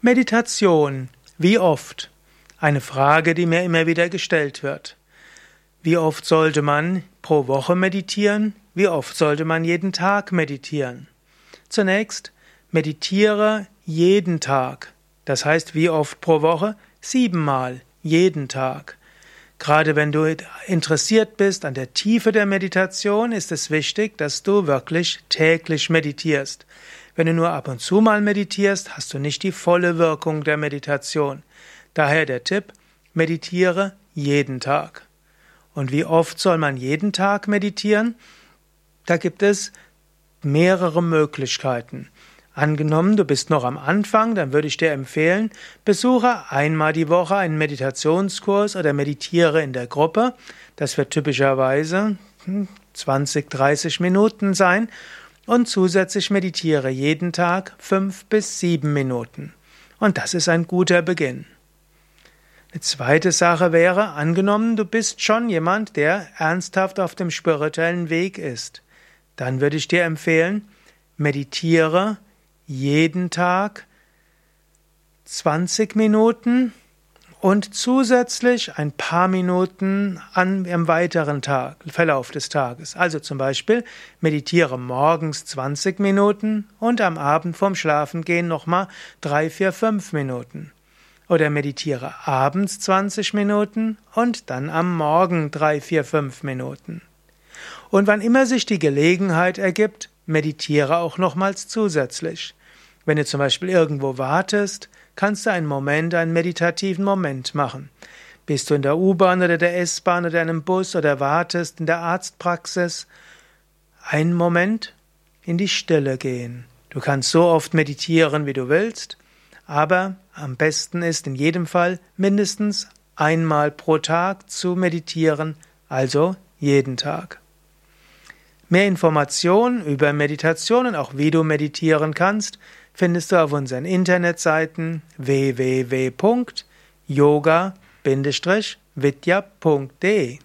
Meditation. Wie oft? Eine Frage, die mir immer wieder gestellt wird. Wie oft sollte man pro Woche meditieren? Wie oft sollte man jeden Tag meditieren? Zunächst, meditiere jeden Tag. Das heißt, wie oft pro Woche? Siebenmal, jeden Tag. Gerade wenn du interessiert bist an der Tiefe der Meditation, ist es wichtig, dass du wirklich täglich meditierst. Wenn du nur ab und zu mal meditierst, hast du nicht die volle Wirkung der Meditation. Daher der Tipp, meditiere jeden Tag. Und wie oft soll man jeden Tag meditieren? Da gibt es mehrere Möglichkeiten. Angenommen, du bist noch am Anfang, dann würde ich dir empfehlen, besuche einmal die Woche einen Meditationskurs oder meditiere in der Gruppe. Das wird typischerweise 20, hm, 30 Minuten sein und zusätzlich meditiere jeden Tag fünf bis sieben Minuten. Und das ist ein guter Beginn. Eine zweite Sache wäre, angenommen, du bist schon jemand, der ernsthaft auf dem spirituellen Weg ist. Dann würde ich dir empfehlen, meditiere jeden Tag 20 Minuten und zusätzlich ein paar Minuten an, im weiteren Tag, Verlauf des Tages. Also zum Beispiel meditiere morgens 20 Minuten und am Abend vorm Schlafengehen nochmal 3, 4, 5 Minuten. Oder meditiere abends 20 Minuten und dann am Morgen 3, 4, 5 Minuten. Und wann immer sich die Gelegenheit ergibt, meditiere auch nochmals zusätzlich. Wenn du zum Beispiel irgendwo wartest, kannst du einen Moment, einen meditativen Moment machen. Bist du in der U-Bahn oder der S-Bahn oder einem Bus oder wartest in der Arztpraxis, einen Moment in die Stille gehen. Du kannst so oft meditieren, wie du willst, aber am besten ist in jedem Fall mindestens einmal pro Tag zu meditieren, also jeden Tag. Mehr Informationen über Meditation und auch wie du meditieren kannst, findest du auf unseren Internetseiten www.yoga-vidya.de